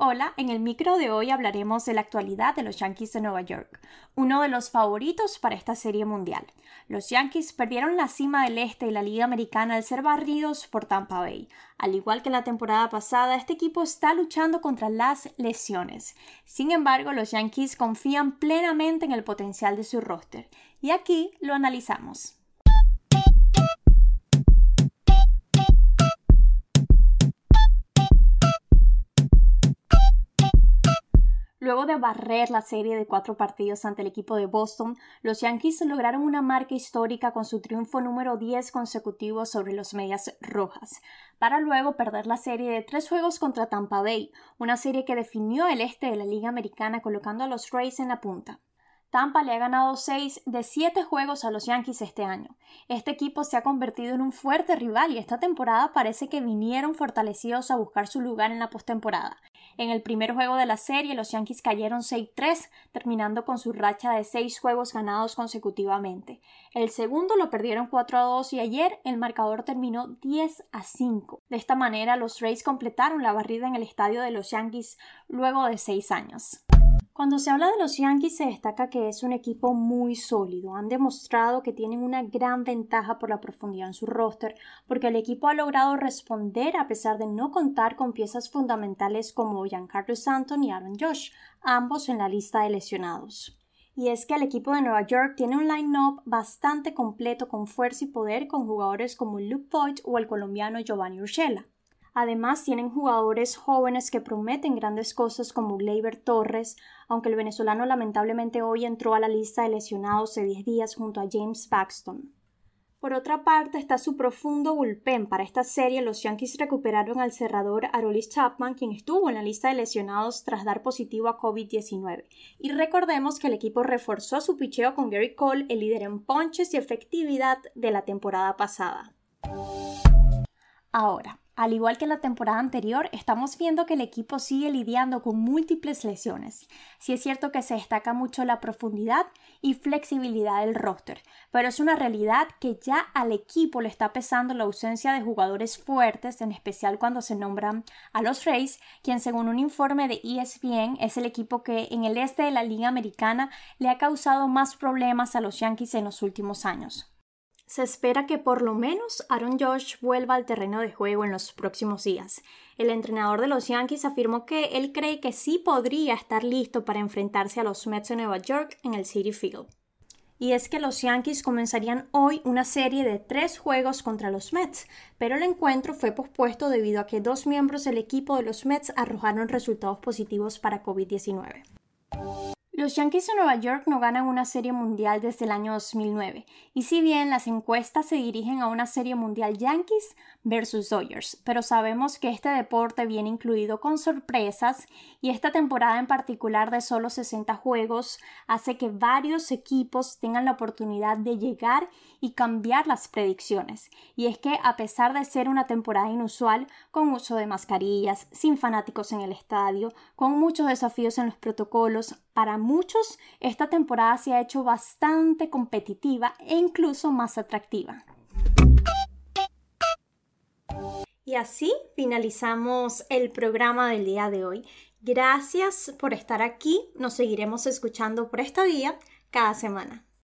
Hola, en el micro de hoy hablaremos de la actualidad de los Yankees de Nueva York, uno de los favoritos para esta serie mundial. Los Yankees perdieron la cima del este y la Liga Americana al ser barridos por Tampa Bay. Al igual que la temporada pasada, este equipo está luchando contra las lesiones. Sin embargo, los Yankees confían plenamente en el potencial de su roster. Y aquí lo analizamos. Luego de barrer la serie de cuatro partidos ante el equipo de Boston, los Yankees lograron una marca histórica con su triunfo número 10 consecutivo sobre los Medias Rojas, para luego perder la serie de tres juegos contra Tampa Bay, una serie que definió el este de la Liga Americana colocando a los Rays en la punta. Tampa le ha ganado 6 de 7 juegos a los Yankees este año. Este equipo se ha convertido en un fuerte rival y esta temporada parece que vinieron fortalecidos a buscar su lugar en la postemporada. En el primer juego de la serie, los Yankees cayeron 6-3, terminando con su racha de 6 juegos ganados consecutivamente. El segundo lo perdieron 4-2 y ayer el marcador terminó 10-5. De esta manera, los Rays completaron la barrida en el estadio de los Yankees luego de 6 años. Cuando se habla de los Yankees se destaca que es un equipo muy sólido. Han demostrado que tienen una gran ventaja por la profundidad en su roster, porque el equipo ha logrado responder a pesar de no contar con piezas fundamentales como Giancarlo Stanton y Aaron Josh, ambos en la lista de lesionados. Y es que el equipo de Nueva York tiene un line-up bastante completo con fuerza y poder con jugadores como Luke Voigt o el colombiano Giovanni Urshela. Además, tienen jugadores jóvenes que prometen grandes cosas como Gleyber Torres, aunque el venezolano lamentablemente hoy entró a la lista de lesionados de 10 días junto a James Paxton. Por otra parte, está su profundo bullpen. Para esta serie, los Yankees recuperaron al cerrador Arolis Chapman, quien estuvo en la lista de lesionados tras dar positivo a COVID-19. Y recordemos que el equipo reforzó su picheo con Gary Cole, el líder en ponches y efectividad de la temporada pasada. Ahora, al igual que la temporada anterior, estamos viendo que el equipo sigue lidiando con múltiples lesiones. Sí es cierto que se destaca mucho la profundidad y flexibilidad del roster, pero es una realidad que ya al equipo le está pesando la ausencia de jugadores fuertes, en especial cuando se nombran a los Rays, quien según un informe de ESPN es el equipo que en el este de la Liga Americana le ha causado más problemas a los Yankees en los últimos años. Se espera que por lo menos Aaron Josh vuelva al terreno de juego en los próximos días. El entrenador de los Yankees afirmó que él cree que sí podría estar listo para enfrentarse a los Mets de Nueva York en el City Field. Y es que los Yankees comenzarían hoy una serie de tres juegos contra los Mets, pero el encuentro fue pospuesto debido a que dos miembros del equipo de los Mets arrojaron resultados positivos para COVID-19. Los Yankees de Nueva York no ganan una serie mundial desde el año 2009, y si bien las encuestas se dirigen a una serie mundial Yankees versus Dodgers, pero sabemos que este deporte viene incluido con sorpresas y esta temporada en particular de solo 60 juegos hace que varios equipos tengan la oportunidad de llegar y cambiar las predicciones. Y es que a pesar de ser una temporada inusual, con uso de mascarillas, sin fanáticos en el estadio, con muchos desafíos en los protocolos, para muchos, esta temporada se ha hecho bastante competitiva e incluso más atractiva. Y así finalizamos el programa del día de hoy. Gracias por estar aquí. Nos seguiremos escuchando por esta vía cada semana.